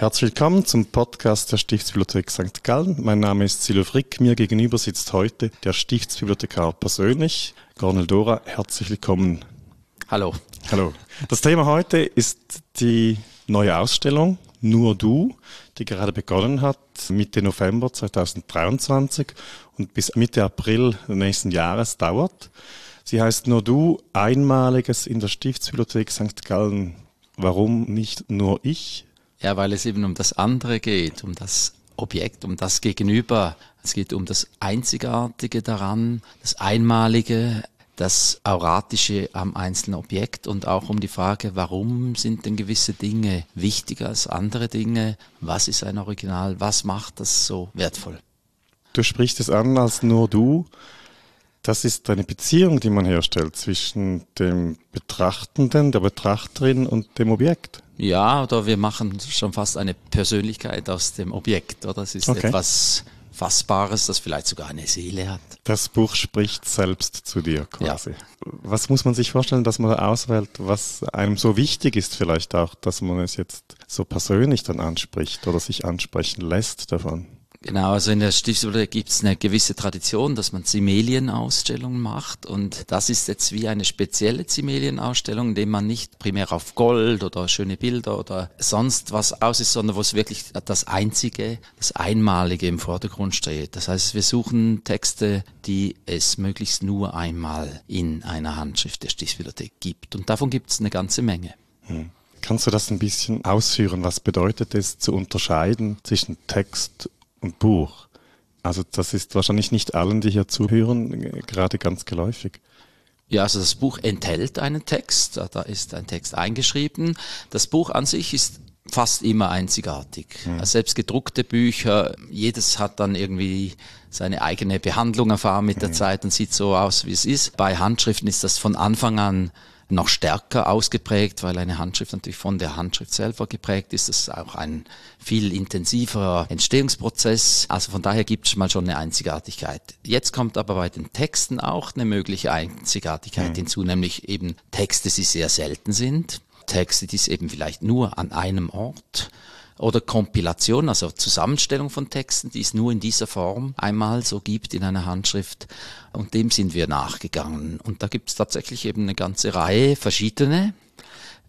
Herzlich willkommen zum Podcast der Stiftsbibliothek St. Gallen. Mein Name ist Silo Frick. Mir gegenüber sitzt heute der Stiftsbibliothekar persönlich, Gornel Dora. Herzlich willkommen. Hallo. Hallo. Das Thema heute ist die neue Ausstellung Nur du, die gerade begonnen hat, Mitte November 2023 und bis Mitte April nächsten Jahres dauert. Sie heißt Nur du, einmaliges in der Stiftsbibliothek St. Gallen. Warum nicht nur ich? Ja, weil es eben um das andere geht, um das Objekt, um das Gegenüber. Es geht um das Einzigartige daran, das Einmalige, das Auratische am einzelnen Objekt und auch um die Frage, warum sind denn gewisse Dinge wichtiger als andere Dinge? Was ist ein Original? Was macht das so wertvoll? Du sprichst es an als nur du. Das ist eine Beziehung, die man herstellt zwischen dem Betrachtenden, der Betrachterin und dem Objekt. Ja, oder wir machen schon fast eine Persönlichkeit aus dem Objekt, oder? Es ist okay. etwas Fassbares, das vielleicht sogar eine Seele hat. Das Buch spricht selbst zu dir quasi. Ja. Was muss man sich vorstellen, dass man auswählt, was einem so wichtig ist, vielleicht auch, dass man es jetzt so persönlich dann anspricht oder sich ansprechen lässt davon? Genau, also in der Stiftsbibliothek gibt es eine gewisse Tradition, dass man Zimelienausstellungen macht und das ist jetzt wie eine spezielle Zimelienausstellung, in dem man nicht primär auf Gold oder schöne Bilder oder sonst was aus ist, sondern wo es wirklich das Einzige, das Einmalige im Vordergrund steht. Das heißt, wir suchen Texte, die es möglichst nur einmal in einer Handschrift der Stiftsbibliothek gibt und davon gibt es eine ganze Menge. Hm. Kannst du das ein bisschen ausführen? Was bedeutet es zu unterscheiden zwischen Text und Buch. Also das ist wahrscheinlich nicht allen, die hier zuhören, gerade ganz geläufig. Ja, also das Buch enthält einen Text, da ist ein Text eingeschrieben. Das Buch an sich ist fast immer einzigartig. Mhm. Also selbst gedruckte Bücher, jedes hat dann irgendwie seine eigene Behandlung erfahren mit der mhm. Zeit und sieht so aus, wie es ist. Bei Handschriften ist das von Anfang an noch stärker ausgeprägt, weil eine Handschrift natürlich von der Handschrift selber geprägt ist. Das ist auch ein viel intensiverer Entstehungsprozess. Also von daher gibt es mal schon eine Einzigartigkeit. Jetzt kommt aber bei den Texten auch eine mögliche Einzigartigkeit mhm. hinzu, nämlich eben Texte, die sehr selten sind. Texte, die es eben vielleicht nur an einem Ort oder Kompilation, also Zusammenstellung von Texten, die es nur in dieser Form einmal so gibt in einer Handschrift. Und dem sind wir nachgegangen. Und da gibt es tatsächlich eben eine ganze Reihe verschiedene.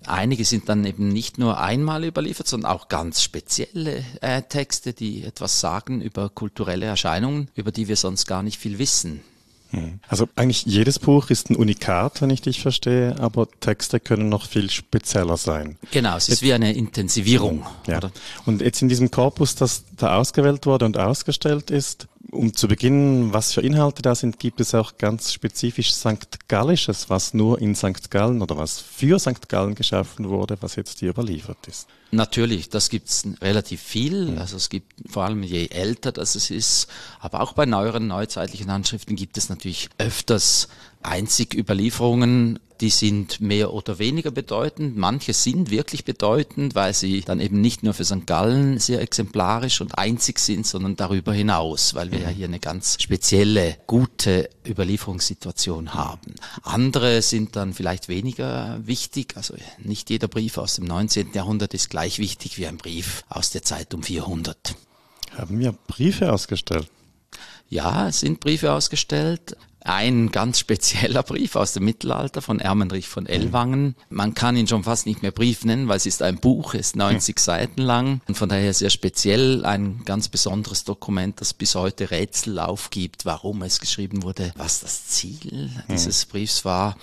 Einige sind dann eben nicht nur einmal überliefert, sondern auch ganz spezielle äh, Texte, die etwas sagen über kulturelle Erscheinungen, über die wir sonst gar nicht viel wissen. Hm. Also eigentlich jedes Buch ist ein Unikat, wenn ich dich verstehe, aber Texte können noch viel spezieller sein. Genau, es ist jetzt, wie eine Intensivierung. Ja. Und jetzt in diesem Korpus, das da ausgewählt wurde und ausgestellt ist, um zu beginnen, was für Inhalte da sind, gibt es auch ganz spezifisch St. Gallisches, was nur in St. Gallen oder was für St. Gallen geschaffen wurde, was jetzt hier überliefert ist. Natürlich, das gibt's relativ viel. Also es gibt vor allem je älter das es ist, aber auch bei neueren neuzeitlichen Handschriften gibt es natürlich öfters einzig Überlieferungen die sind mehr oder weniger bedeutend. Manche sind wirklich bedeutend, weil sie dann eben nicht nur für St. Gallen sehr exemplarisch und einzig sind, sondern darüber hinaus, weil wir ja hier eine ganz spezielle, gute Überlieferungssituation haben. Andere sind dann vielleicht weniger wichtig. Also nicht jeder Brief aus dem 19. Jahrhundert ist gleich wichtig wie ein Brief aus der Zeit um 400. Haben wir Briefe ausgestellt? Ja, es sind Briefe ausgestellt ein ganz spezieller Brief aus dem Mittelalter von Ermenrich von Ellwangen. Man kann ihn schon fast nicht mehr Brief nennen, weil es ist ein Buch, ist 90 hm. Seiten lang und von daher sehr speziell ein ganz besonderes Dokument, das bis heute Rätsel aufgibt, warum es geschrieben wurde, was das Ziel dieses Briefs war.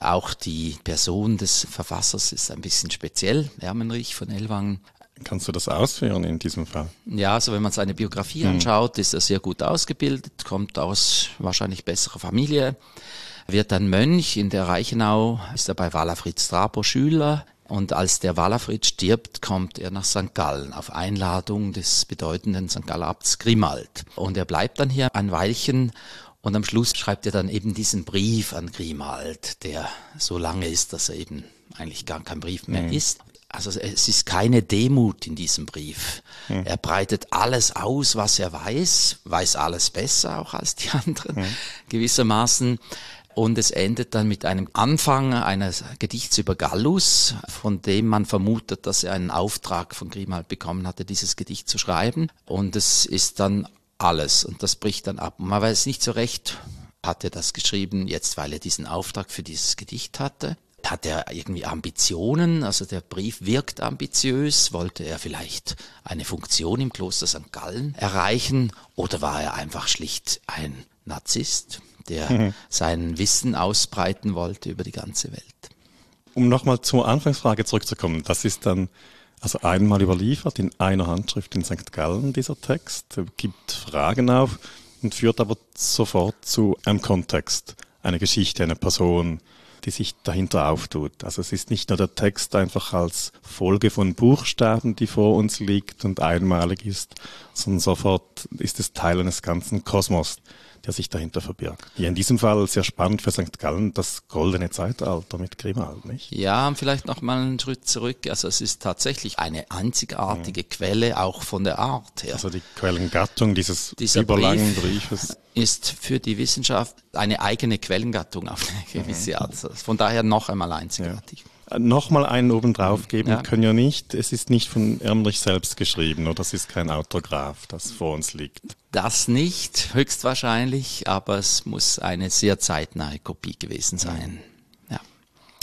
Auch die Person des Verfassers ist ein bisschen speziell, Ermenrich von Ellwangen. Kannst du das ausführen in diesem Fall? Ja, also wenn man seine Biografie hm. anschaut, ist er sehr gut ausgebildet, kommt aus wahrscheinlich besserer Familie, wird dann Mönch in der Reichenau, ist er bei Walafrid Strabo Schüler und als der Walafrid stirbt, kommt er nach St. Gallen auf Einladung des bedeutenden St. Galler Abts Grimald. Und er bleibt dann hier ein Weilchen und am Schluss schreibt er dann eben diesen Brief an Grimald, der so lange ist, dass er eben eigentlich gar kein Brief mehr mhm. ist. Also es ist keine Demut in diesem Brief. Hm. Er breitet alles aus, was er weiß, weiß alles besser auch als die anderen hm. gewissermaßen. Und es endet dann mit einem Anfang eines Gedichts über Gallus, von dem man vermutet, dass er einen Auftrag von Grimald bekommen hatte, dieses Gedicht zu schreiben. Und es ist dann alles und das bricht dann ab. man weiß nicht so recht, hat er das geschrieben, jetzt weil er diesen Auftrag für dieses Gedicht hatte? Hat er irgendwie Ambitionen? Also der Brief wirkt ambitiös. Wollte er vielleicht eine Funktion im Kloster St. Gallen erreichen? Oder war er einfach schlicht ein Narzisst? der mhm. sein Wissen ausbreiten wollte über die ganze Welt. Um nochmal zur Anfangsfrage zurückzukommen, das ist dann also einmal überliefert in einer Handschrift in St. Gallen, dieser Text, gibt Fragen auf und führt aber sofort zu einem Kontext, einer Geschichte, einer Person, die sich dahinter auftut. Also es ist nicht nur der Text einfach als Folge von Buchstaben, die vor uns liegt und einmalig ist, sondern sofort ist es Teil eines ganzen Kosmos der sich dahinter verbirgt. Hier in diesem Fall sehr spannend für St. Gallen, das goldene Zeitalter mit Grimald, nicht? Ja, vielleicht noch mal einen Schritt zurück. Also es ist tatsächlich eine einzigartige mhm. Quelle, auch von der Art her. Also die Quellengattung dieses Dieser überlangen Brief Briefes. Ist für die Wissenschaft eine eigene Quellengattung auf eine gewisse mhm. Art. Also von daher noch einmal einzigartig. Ja nochmal einen obendrauf geben ja. können ja nicht. Es ist nicht von Ermrich selbst geschrieben oder es ist kein Autograph, das vor uns liegt. Das nicht, höchstwahrscheinlich, aber es muss eine sehr zeitnahe Kopie gewesen sein. Ja.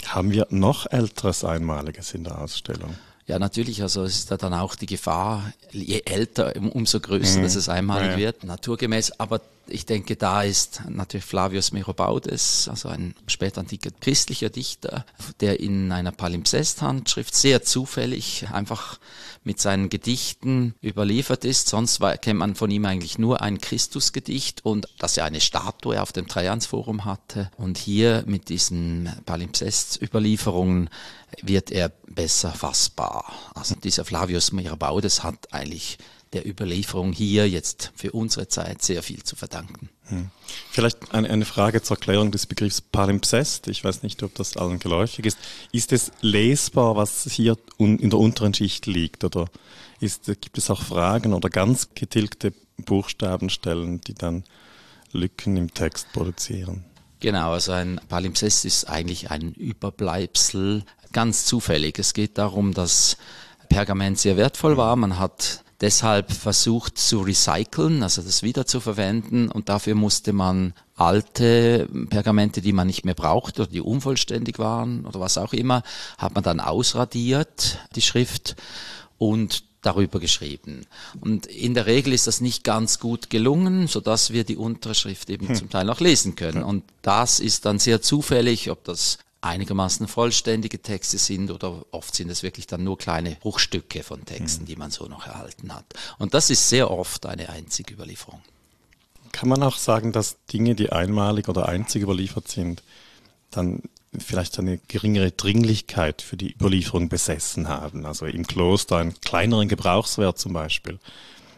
Haben wir noch älteres Einmaliges in der Ausstellung? Ja, natürlich. Also es ist da dann auch die Gefahr, je älter, umso größer, mhm. dass es einmalig ja, wird, naturgemäß. Aber ich denke, da ist natürlich Flavius Merobaudes, also ein spätantiker christlicher Dichter, der in einer Palimpsest-Handschrift sehr zufällig einfach mit seinen Gedichten überliefert ist. Sonst war, kennt man von ihm eigentlich nur ein Christusgedicht und dass er eine Statue auf dem Trajansforum hatte. Und hier mit diesen Palimpsest-Überlieferungen wird er besser fassbar. Also dieser Flavius Merobaudes hat eigentlich der Überlieferung hier jetzt für unsere Zeit sehr viel zu verdanken. Hm. Vielleicht eine, eine, Frage zur Erklärung des Begriffs Palimpsest. Ich weiß nicht, ob das allen geläufig ist. Ist es lesbar, was hier in der unteren Schicht liegt? Oder ist, gibt es auch Fragen oder ganz getilgte Buchstabenstellen, die dann Lücken im Text produzieren? Genau, also ein Palimpsest ist eigentlich ein Überbleibsel, ganz zufällig. Es geht darum, dass Pergament sehr wertvoll war. Man hat deshalb versucht zu recyceln, also das wieder zu verwenden und dafür musste man alte Pergamente, die man nicht mehr braucht oder die unvollständig waren oder was auch immer, hat man dann ausradiert, die Schrift und darüber geschrieben. Und in der Regel ist das nicht ganz gut gelungen, so dass wir die untere Schrift eben hm. zum Teil noch lesen können. Und das ist dann sehr zufällig, ob das einigermaßen vollständige Texte sind oder oft sind es wirklich dann nur kleine Bruchstücke von Texten, mhm. die man so noch erhalten hat. Und das ist sehr oft eine einzige Überlieferung. Kann man auch sagen, dass Dinge, die einmalig oder einzig überliefert sind, dann vielleicht eine geringere Dringlichkeit für die Überlieferung besessen haben? Also im Kloster einen kleineren Gebrauchswert zum Beispiel.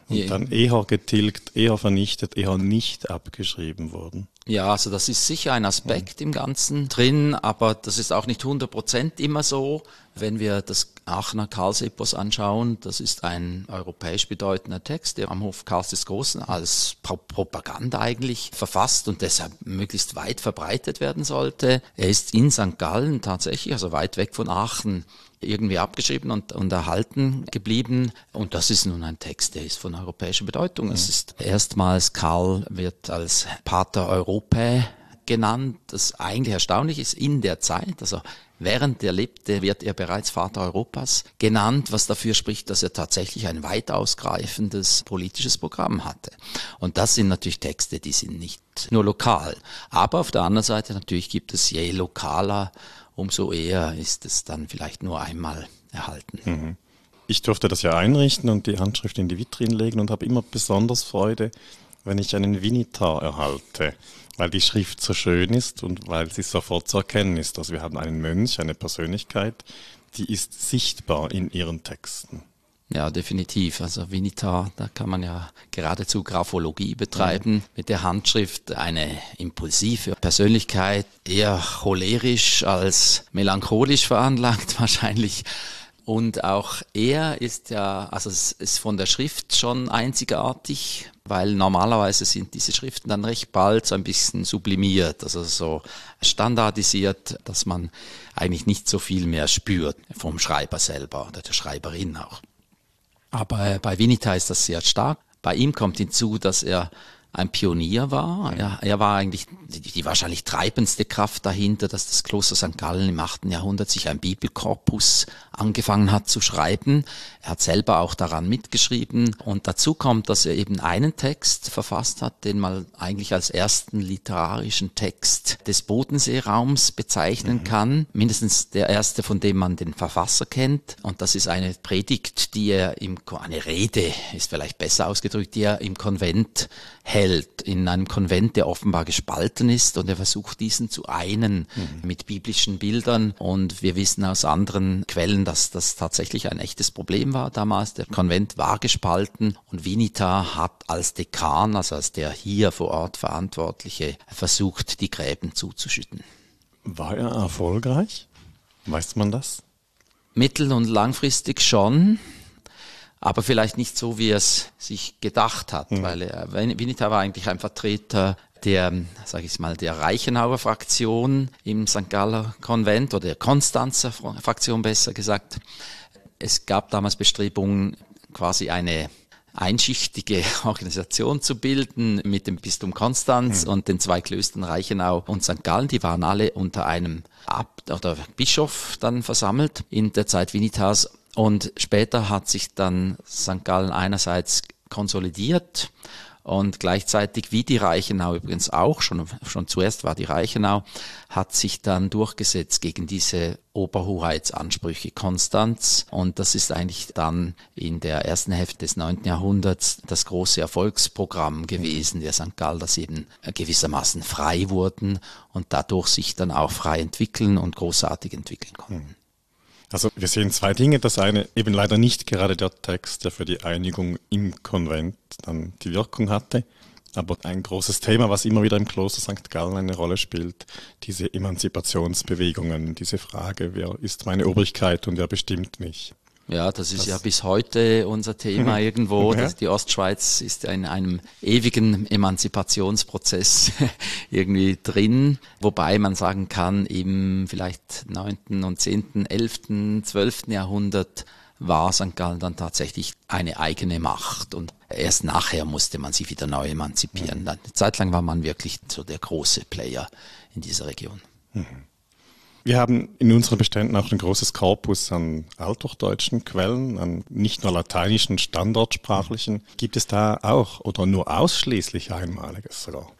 Und ja. dann eher getilgt, eher vernichtet, eher nicht abgeschrieben wurden. Ja, also das ist sicher ein Aspekt im Ganzen drin, aber das ist auch nicht 100 Prozent immer so. Wenn wir das Aachener Karlsepos anschauen, das ist ein europäisch bedeutender Text, der am Hof Karls des Großen als Propaganda eigentlich verfasst und deshalb möglichst weit verbreitet werden sollte. Er ist in St. Gallen tatsächlich, also weit weg von Aachen, irgendwie abgeschrieben und, und erhalten geblieben. Und das ist nun ein Text, der ist von europäischer Bedeutung. Es ist erstmals, Karl wird als Pater Europae genannt, das eigentlich erstaunlich ist in der Zeit, also Während er lebte, wird er bereits Vater Europas genannt, was dafür spricht, dass er tatsächlich ein weit ausgreifendes politisches Programm hatte. Und das sind natürlich Texte, die sind nicht nur lokal. Aber auf der anderen Seite natürlich gibt es je lokaler umso eher ist es dann vielleicht nur einmal erhalten. Mhm. Ich durfte das ja einrichten und die Handschrift in die Vitrine legen und habe immer besonders Freude, wenn ich einen Vinitar erhalte, weil die Schrift so schön ist und weil sie sofort zu erkennen ist. Also wir haben einen Mönch, eine Persönlichkeit, die ist sichtbar in ihren Texten. Ja, definitiv. Also Vinita, da kann man ja geradezu Graphologie betreiben. Mhm. Mit der Handschrift eine impulsive Persönlichkeit, eher cholerisch als melancholisch veranlagt wahrscheinlich. Und auch er ist ja, also es ist von der Schrift schon einzigartig. Weil normalerweise sind diese Schriften dann recht bald so ein bisschen sublimiert, also so standardisiert, dass man eigentlich nicht so viel mehr spürt vom Schreiber selber oder der Schreiberin auch. Aber bei Vinita ist das sehr stark. Bei ihm kommt hinzu, dass er ein Pionier war. Er, er war eigentlich die, die, wahrscheinlich treibendste Kraft dahinter, dass das Kloster St. Gallen im 8. Jahrhundert sich ein Bibelkorpus angefangen hat zu schreiben. Er hat selber auch daran mitgeschrieben und dazu kommt, dass er eben einen Text verfasst hat, den man eigentlich als ersten literarischen Text des Bodenseeraums bezeichnen mhm. kann. Mindestens der erste, von dem man den Verfasser kennt. Und das ist eine Predigt, die er im, eine Rede ist vielleicht besser ausgedrückt, die er im Konvent hält, in einem Konvent, der offenbar gespalten ist und er versucht diesen zu einen mhm. mit biblischen Bildern und wir wissen aus anderen Quellen, dass das tatsächlich ein echtes Problem war damals. Der Konvent war gespalten und Vinita hat als Dekan, also als der hier vor Ort Verantwortliche, versucht, die Gräben zuzuschütten. War er erfolgreich? Weiß man das? Mittel- und langfristig schon aber vielleicht nicht so, wie er es sich gedacht hat, mhm. weil er, Winita war eigentlich ein Vertreter der, sage ich mal, der Reichenauer Fraktion im St. Galler Konvent oder der Konstanzer Fraktion besser gesagt. Es gab damals Bestrebungen, quasi eine einschichtige Organisation zu bilden mit dem Bistum Konstanz mhm. und den zwei Klöstern Reichenau und St. Gallen. Die waren alle unter einem Abt oder Bischof dann versammelt in der Zeit Vinitas und später hat sich dann St. Gallen einerseits konsolidiert und gleichzeitig, wie die Reichenau übrigens auch, schon, schon zuerst war die Reichenau, hat sich dann durchgesetzt gegen diese Oberhoheitsansprüche Konstanz. Und das ist eigentlich dann in der ersten Hälfte des 9. Jahrhunderts das große Erfolgsprogramm gewesen der St. Gall, dass eben gewissermaßen frei wurden und dadurch sich dann auch frei entwickeln und großartig entwickeln konnten. Also wir sehen zwei Dinge. Das eine eben leider nicht gerade der Text, der für die Einigung im Konvent dann die Wirkung hatte. Aber ein großes Thema, was immer wieder im Kloster St. Gallen eine Rolle spielt, diese Emanzipationsbewegungen, diese Frage, wer ist meine Obrigkeit und wer bestimmt mich. Ja, das ist das ja bis heute unser Thema irgendwo. ja. Die Ostschweiz ist in einem ewigen Emanzipationsprozess irgendwie drin, wobei man sagen kann, im vielleicht neunten und zehnten, elften, zwölften Jahrhundert war St. Gallen dann tatsächlich eine eigene Macht und erst nachher musste man sich wieder neu emanzipieren. Eine Zeit lang war man wirklich so der große Player in dieser Region. Mhm. Wir haben in unseren Beständen auch ein großes Korpus an althochdeutschen Quellen, an nicht nur lateinischen, standardsprachlichen. Gibt es da auch oder nur ausschließlich einmaliges sogar?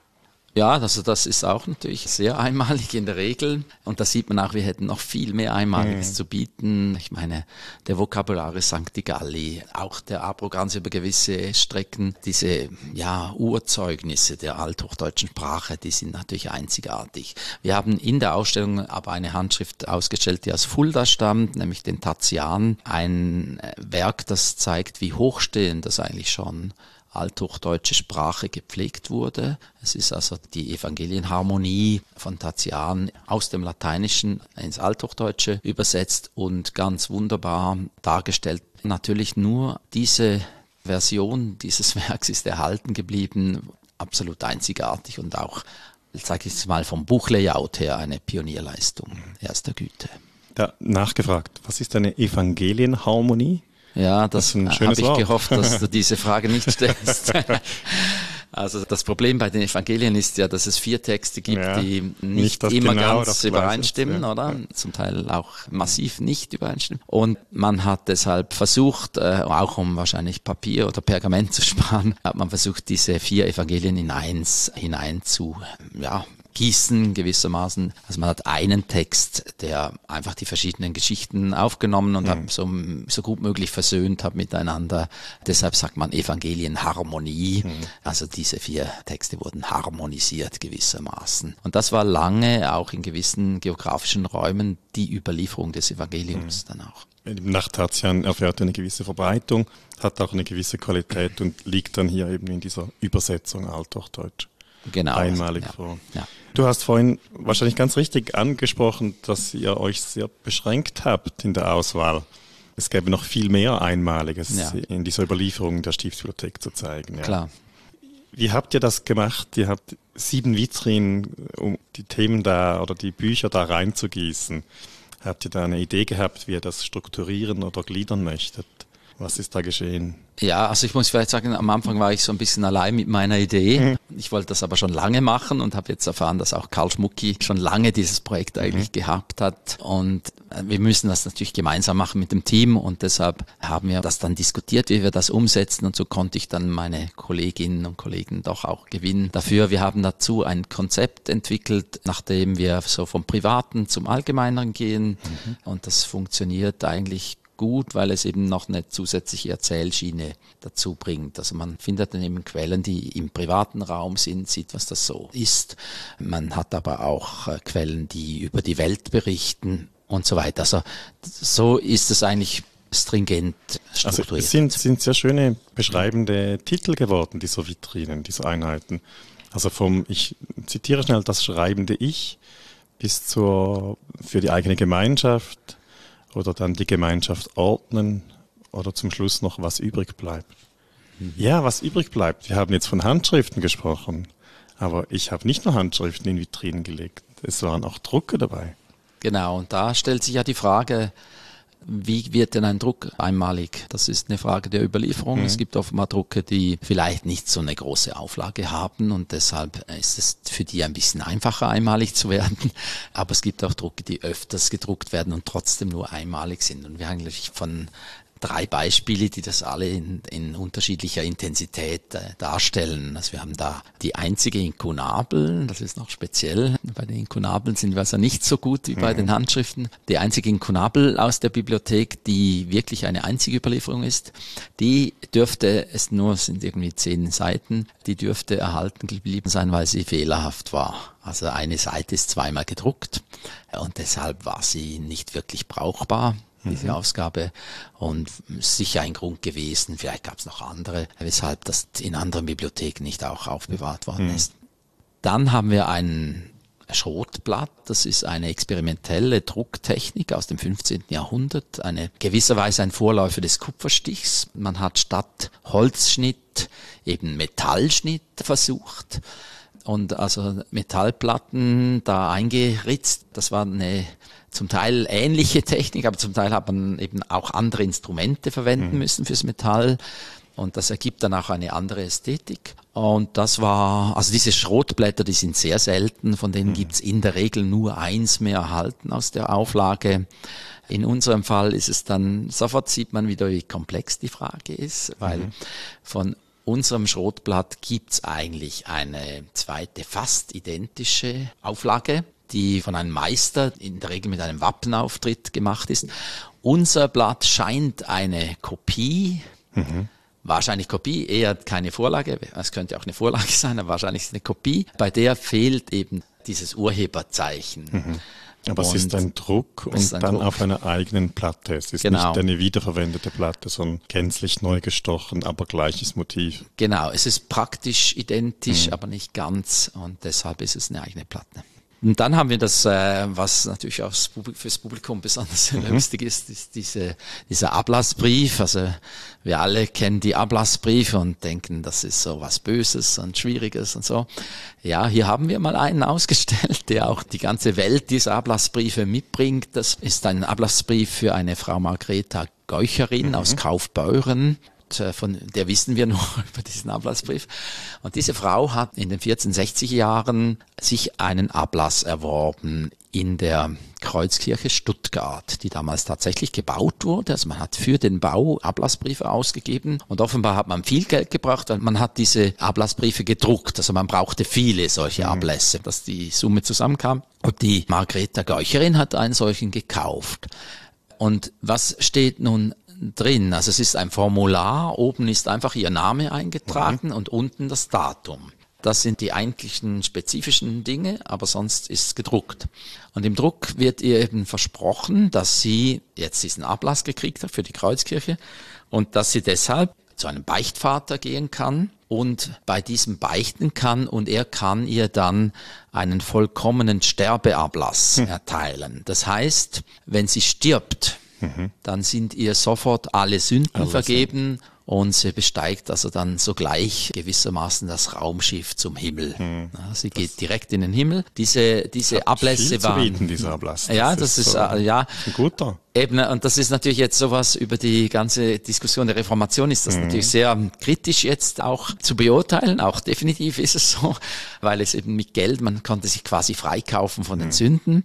Ja, also das ist auch natürlich sehr einmalig in der Regel. Und da sieht man auch, wir hätten noch viel mehr Einmaliges mhm. zu bieten. Ich meine, der Vocabularis Sancti Galli, auch der Abrogans über gewisse Strecken, diese ja, Urzeugnisse der althochdeutschen Sprache, die sind natürlich einzigartig. Wir haben in der Ausstellung aber eine Handschrift ausgestellt, die aus Fulda stammt, nämlich den Tatian, ein Werk, das zeigt, wie hochstehend das eigentlich schon althochdeutsche Sprache gepflegt wurde. Es ist also die Evangelienharmonie von Tatian aus dem Lateinischen ins Althochdeutsche übersetzt und ganz wunderbar dargestellt. Natürlich nur diese Version dieses Werks ist erhalten geblieben, absolut einzigartig und auch, sage ich mal, vom Buchlayout her eine Pionierleistung erster Güte. Da nachgefragt, was ist eine Evangelienharmonie? Ja, das, das habe ich Wort. gehofft, dass du diese Frage nicht stellst. Also das Problem bei den Evangelien ist ja, dass es vier Texte gibt, ja, die nicht, nicht immer genau ganz übereinstimmen, ja. oder? Zum Teil auch massiv nicht übereinstimmen. Und man hat deshalb versucht, äh, auch um wahrscheinlich Papier oder Pergament zu sparen, hat man versucht, diese vier Evangelien in eins hinein zu ja, Gießen gewissermaßen. Also man hat einen Text, der einfach die verschiedenen Geschichten aufgenommen und mhm. hat so, so gut möglich versöhnt hat miteinander. Deshalb sagt man Evangelienharmonie. Mhm. Also diese vier Texte wurden harmonisiert gewissermaßen. Und das war lange auch in gewissen geografischen Räumen die Überlieferung des Evangeliums mhm. dann auch. Nach Tatian erfährt eine gewisse Verbreitung, hat auch eine gewisse Qualität und liegt dann hier eben in dieser Übersetzung Althochdeutsch genau, einmalig ja, vor. Ja. Du hast vorhin wahrscheinlich ganz richtig angesprochen, dass ihr euch sehr beschränkt habt in der Auswahl. Es gäbe noch viel mehr Einmaliges ja. in dieser Überlieferung der Stiftsbibliothek zu zeigen. Klar. Wie habt ihr das gemacht? Ihr habt sieben Vitrinen, um die Themen da oder die Bücher da reinzugießen. Habt ihr da eine Idee gehabt, wie ihr das strukturieren oder gliedern möchtet? Was ist da geschehen? Ja, also ich muss vielleicht sagen, am Anfang war ich so ein bisschen allein mit meiner Idee. Mhm. Ich wollte das aber schon lange machen und habe jetzt erfahren, dass auch Karl Schmucki schon lange dieses Projekt mhm. eigentlich mhm. gehabt hat. Und äh, wir müssen das natürlich gemeinsam machen mit dem Team und deshalb haben wir das dann diskutiert, wie wir das umsetzen und so konnte ich dann meine Kolleginnen und Kollegen doch auch gewinnen dafür. Wir haben dazu ein Konzept entwickelt, nachdem wir so vom Privaten zum Allgemeineren gehen mhm. und das funktioniert eigentlich gut, weil es eben noch eine zusätzliche Erzählschiene dazu bringt. Also man findet dann eben Quellen, die im privaten Raum sind, sieht, was das so ist. Man hat aber auch äh, Quellen, die über die Welt berichten und so weiter. Also so ist es eigentlich stringent strukturiert. Also es sind, sind sehr schöne beschreibende Titel geworden, dieser Vitrinen, dieser Einheiten. Also vom, ich zitiere schnell, das schreibende Ich bis zur, für die eigene Gemeinschaft, oder dann die Gemeinschaft ordnen oder zum Schluss noch, was übrig bleibt. Mhm. Ja, was übrig bleibt. Wir haben jetzt von Handschriften gesprochen, aber ich habe nicht nur Handschriften in Vitrinen gelegt, es waren auch Drucke dabei. Genau, und da stellt sich ja die Frage, wie wird denn ein Druck einmalig? Das ist eine Frage der Überlieferung. Mhm. Es gibt offenbar Drucke, die vielleicht nicht so eine große Auflage haben und deshalb ist es für die ein bisschen einfacher einmalig zu werden. Aber es gibt auch Drucke, die öfters gedruckt werden und trotzdem nur einmalig sind. Und wir haben eigentlich von drei Beispiele, die das alle in, in unterschiedlicher Intensität äh, darstellen. Also wir haben da die einzige Inkunabel, das ist noch speziell. Bei den Inkunabeln sind wir also nicht so gut wie bei mhm. den Handschriften. Die einzige Inkunabel aus der Bibliothek, die wirklich eine einzige Überlieferung ist, die dürfte, es nur sind irgendwie zehn Seiten, die dürfte erhalten geblieben sein, weil sie fehlerhaft war. Also eine Seite ist zweimal gedruckt und deshalb war sie nicht wirklich brauchbar diese mhm. Ausgabe und sicher ein Grund gewesen, vielleicht gab es noch andere, weshalb das in anderen Bibliotheken nicht auch aufbewahrt worden mhm. ist. Dann haben wir ein Schrotblatt, das ist eine experimentelle Drucktechnik aus dem 15. Jahrhundert, eine gewisserweise ein Vorläufer des Kupferstichs. Man hat statt Holzschnitt eben Metallschnitt versucht und also Metallplatten da eingeritzt. Das war eine zum Teil ähnliche Technik, aber zum Teil hat man eben auch andere Instrumente verwenden mhm. müssen fürs Metall. Und das ergibt dann auch eine andere Ästhetik. Und das war, also diese Schrotblätter, die sind sehr selten, von denen mhm. gibt's in der Regel nur eins mehr erhalten aus der Auflage. In unserem Fall ist es dann, sofort sieht man wieder, wie komplex die Frage ist, weil mhm. von unserem Schrotblatt gibt's eigentlich eine zweite, fast identische Auflage die von einem Meister in der Regel mit einem Wappenauftritt gemacht ist. Unser Blatt scheint eine Kopie, mhm. wahrscheinlich Kopie, eher keine Vorlage, es könnte auch eine Vorlage sein, aber wahrscheinlich ist es eine Kopie, bei der fehlt eben dieses Urheberzeichen. Mhm. Aber und es ist ein Druck und ein dann Druck. auf einer eigenen Platte. Es ist genau. nicht eine wiederverwendete Platte, sondern gänzlich neu gestochen, aber gleiches Motiv. Genau, es ist praktisch identisch, mhm. aber nicht ganz und deshalb ist es eine eigene Platte. Und dann haben wir das, äh, was natürlich auch fürs Publikum besonders mhm. lustig ist, ist diese, dieser Ablassbrief. Also wir alle kennen die Ablassbriefe und denken, das ist so was Böses und Schwieriges und so. Ja, hier haben wir mal einen ausgestellt, der auch die ganze Welt dieser Ablassbriefe mitbringt. Das ist ein Ablassbrief für eine Frau Margreta Geucherin mhm. aus Kaufbeuren. Äh, von der wissen wir nur über diesen Ablassbrief. Und diese Frau hat in den 1460er Jahren sich einen Ablass erworben in der Kreuzkirche Stuttgart, die damals tatsächlich gebaut wurde. Also man hat für den Bau Ablassbriefe ausgegeben und offenbar hat man viel Geld gebracht, weil man hat diese Ablassbriefe gedruckt. Also man brauchte viele solche mhm. Ablässe, dass die Summe zusammenkam. Und die Margrethe Geucherin hat einen solchen gekauft. Und was steht nun drin. Also es ist ein Formular, oben ist einfach Ihr Name eingetragen mhm. und unten das Datum. Das sind die eigentlichen spezifischen Dinge, aber sonst ist es gedruckt. Und im Druck wird ihr eben versprochen, dass sie jetzt diesen Ablass gekriegt hat für die Kreuzkirche und dass sie deshalb zu einem Beichtvater gehen kann und bei diesem beichten kann und er kann ihr dann einen vollkommenen Sterbeablass hm. erteilen. Das heißt, wenn sie stirbt, mhm. dann sind ihr sofort alle Sünden Alles vergeben und sie besteigt also dann sogleich gewissermaßen das Raumschiff zum Himmel. Hm. Ja, sie geht direkt in den Himmel. Diese, diese Ablässe waren. Bieten, dieser Ablass. Das ja, das ist, ist so äh, ja. Ein guter. Eben, und das ist natürlich jetzt sowas über die ganze Diskussion der Reformation ist das mhm. natürlich sehr kritisch jetzt auch zu beurteilen. Auch definitiv ist es so, weil es eben mit Geld, man konnte sich quasi freikaufen von den mhm. Sünden.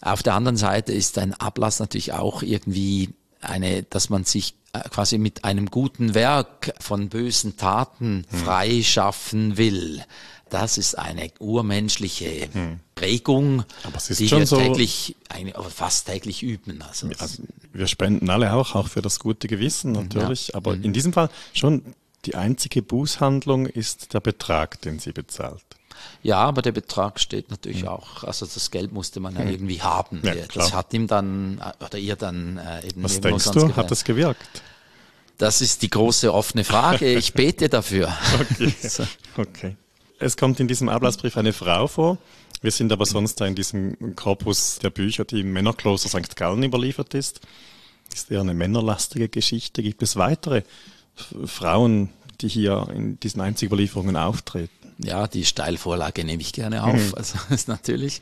Auf der anderen Seite ist ein Ablass natürlich auch irgendwie eine, dass man sich äh, quasi mit einem guten Werk von bösen Taten mhm. freischaffen will. Das ist eine urmenschliche hm. Prägung, die wir so täglich, fast täglich üben. Also, also, wir spenden alle auch, auch für das gute Gewissen natürlich. Ja. Aber mhm. in diesem Fall schon die einzige Bußhandlung ist der Betrag, den sie bezahlt. Ja, aber der Betrag steht natürlich mhm. auch, also das Geld musste man ja mhm. irgendwie haben. Ja, das hat ihm dann, oder ihr dann äh, eben Was denkst du, gewährt. hat das gewirkt? Das ist die große offene Frage. Ich bete dafür. Okay. so. okay. Es kommt in diesem Ablassbrief eine Frau vor. Wir sind aber sonst da in diesem Korpus der Bücher, die im Männerkloster St. Gallen überliefert ist. Ist eher eine männerlastige Geschichte. Gibt es weitere Frauen, die hier in diesen Einzelüberlieferungen auftreten? Ja, die Steilvorlage nehme ich gerne auf, mhm. also ist natürlich.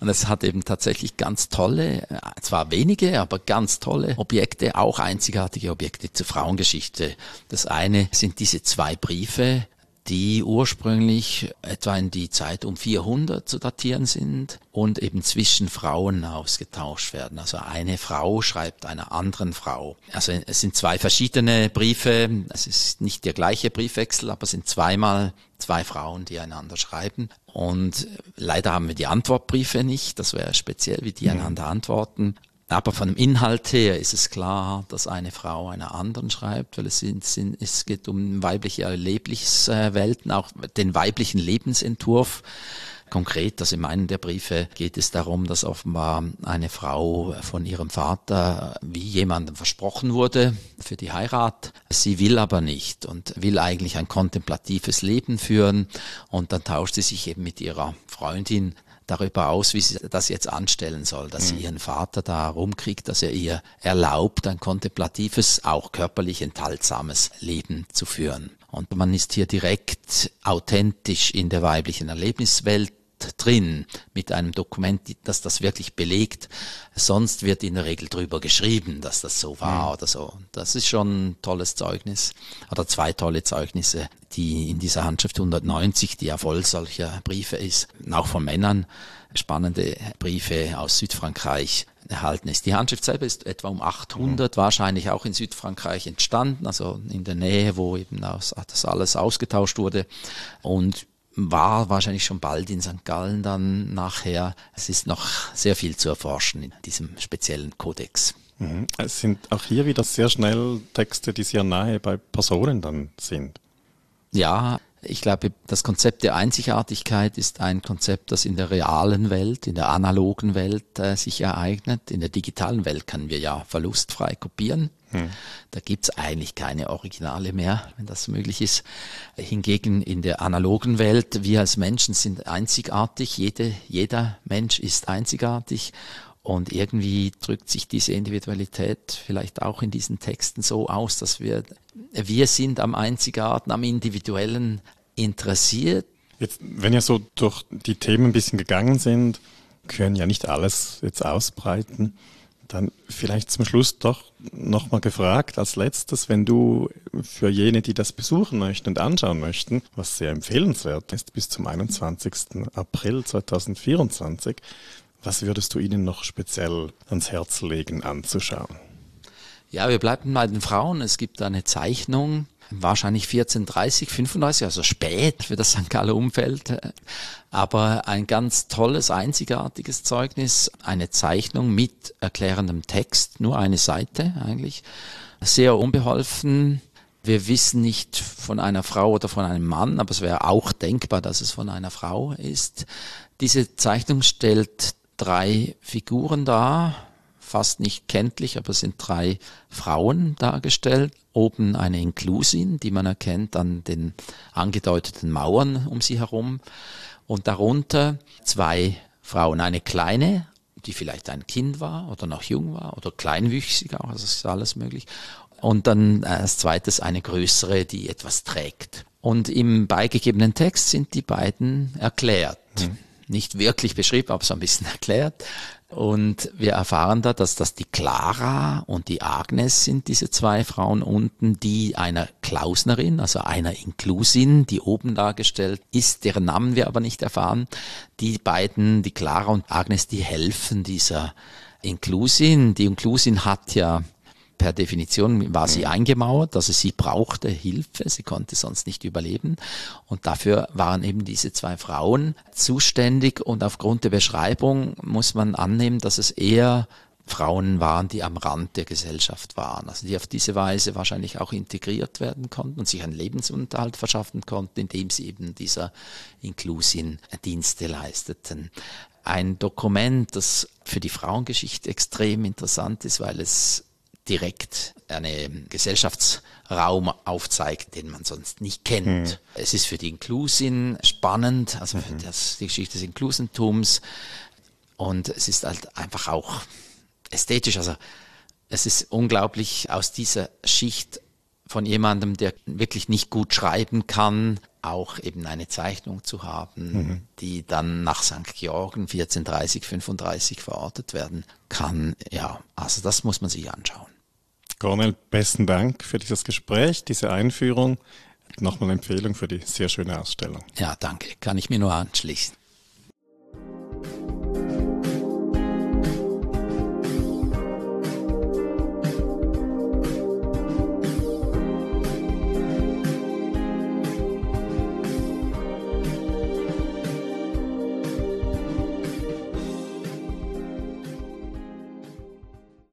Und es hat eben tatsächlich ganz tolle, zwar wenige, aber ganz tolle Objekte, auch einzigartige Objekte zur Frauengeschichte. Das eine sind diese zwei Briefe, die ursprünglich etwa in die Zeit um 400 zu datieren sind und eben zwischen Frauen ausgetauscht werden. Also eine Frau schreibt einer anderen Frau. Also es sind zwei verschiedene Briefe. Es ist nicht der gleiche Briefwechsel, aber es sind zweimal zwei Frauen, die einander schreiben. Und leider haben wir die Antwortbriefe nicht. Das wäre speziell, wie die mhm. einander antworten. Aber von dem Inhalt her ist es klar, dass eine Frau einer anderen schreibt, weil es, sind, es geht um weibliche Erlebniswelten, auch den weiblichen Lebensentwurf. Konkret, also in einem der Briefe geht es darum, dass offenbar eine Frau von ihrem Vater wie jemandem versprochen wurde für die Heirat. Sie will aber nicht und will eigentlich ein kontemplatives Leben führen und dann tauscht sie sich eben mit ihrer Freundin darüber aus, wie sie das jetzt anstellen soll, dass mhm. sie ihren Vater da rumkriegt, dass er ihr erlaubt, ein kontemplatives, auch körperlich enthaltsames Leben zu führen. Und man ist hier direkt authentisch in der weiblichen Erlebniswelt drin mit einem Dokument, das das wirklich belegt. Sonst wird in der Regel drüber geschrieben, dass das so war mhm. oder so. Das ist schon ein tolles Zeugnis. Oder zwei tolle Zeugnisse, die in dieser Handschrift 190, die ja voll solcher Briefe ist, auch von Männern, spannende Briefe aus Südfrankreich erhalten ist. Die Handschrift selber ist etwa um 800 mhm. wahrscheinlich auch in Südfrankreich entstanden, also in der Nähe, wo eben das alles ausgetauscht wurde. Und war wahrscheinlich schon bald in St. Gallen dann nachher. Es ist noch sehr viel zu erforschen in diesem speziellen Kodex. Mhm. Es sind auch hier wieder sehr schnell Texte, die sehr nahe bei Personen dann sind. Ja, ich glaube, das Konzept der Einzigartigkeit ist ein Konzept, das in der realen Welt, in der analogen Welt äh, sich ereignet. In der digitalen Welt können wir ja verlustfrei kopieren. Hm. Da gibt's eigentlich keine Originale mehr, wenn das möglich ist. Hingegen in der analogen Welt, wir als Menschen sind einzigartig, Jede, jeder Mensch ist einzigartig und irgendwie drückt sich diese Individualität vielleicht auch in diesen Texten so aus, dass wir, wir sind am Einzigarten, am Individuellen interessiert. Jetzt, wenn ihr so durch die Themen ein bisschen gegangen sind, können ja nicht alles jetzt ausbreiten. Dann vielleicht zum Schluss doch nochmal gefragt als letztes, wenn du für jene, die das besuchen möchten und anschauen möchten, was sehr empfehlenswert ist, bis zum 21. April 2024, was würdest du ihnen noch speziell ans Herz legen anzuschauen? Ja, wir bleiben bei den Frauen. Es gibt eine Zeichnung, wahrscheinlich 1430, 35, also spät für das St. Galler Umfeld. Aber ein ganz tolles, einzigartiges Zeugnis, eine Zeichnung mit erklärendem Text, nur eine Seite eigentlich. Sehr unbeholfen. Wir wissen nicht von einer Frau oder von einem Mann, aber es wäre auch denkbar, dass es von einer Frau ist. Diese Zeichnung stellt drei Figuren dar, fast nicht kenntlich, aber es sind drei Frauen dargestellt. Oben eine Inklusin, die man erkennt an den angedeuteten Mauern um sie herum. Und darunter zwei Frauen. Eine kleine, die vielleicht ein Kind war oder noch jung war oder kleinwüchsig auch, also ist alles möglich. und dann als zweites eine größere, die etwas trägt. Und im beigegebenen Text sind die beiden erklärt. Mhm. Nicht wirklich beschrieben, aber so ein bisschen erklärt. Und wir erfahren da, dass das die Clara und die Agnes sind, diese zwei Frauen unten, die einer Klausnerin, also einer Inklusin, die oben dargestellt ist, deren Namen wir aber nicht erfahren. Die beiden, die Clara und Agnes, die helfen dieser Inklusin. Die Inklusin hat ja per Definition war sie eingemauert, also sie brauchte Hilfe, sie konnte sonst nicht überleben. Und dafür waren eben diese zwei Frauen zuständig und aufgrund der Beschreibung muss man annehmen, dass es eher Frauen waren, die am Rand der Gesellschaft waren, also die auf diese Weise wahrscheinlich auch integriert werden konnten und sich einen Lebensunterhalt verschaffen konnten, indem sie eben dieser Inklusin Dienste leisteten. Ein Dokument, das für die Frauengeschichte extrem interessant ist, weil es direkt einen Gesellschaftsraum aufzeigt, den man sonst nicht kennt. Mhm. Es ist für die Inklusin spannend, also für mhm. das, die Geschichte des Inklusentums. Und es ist halt einfach auch ästhetisch. Also es ist unglaublich aus dieser Schicht von jemandem, der wirklich nicht gut schreiben kann, auch eben eine Zeichnung zu haben, mhm. die dann nach St. Georgen 1430, 35 verortet werden kann. Ja, also das muss man sich anschauen. Cornel, besten Dank für dieses Gespräch, diese Einführung. Nochmal Empfehlung für die sehr schöne Ausstellung. Ja, danke. Kann ich mir nur anschließen.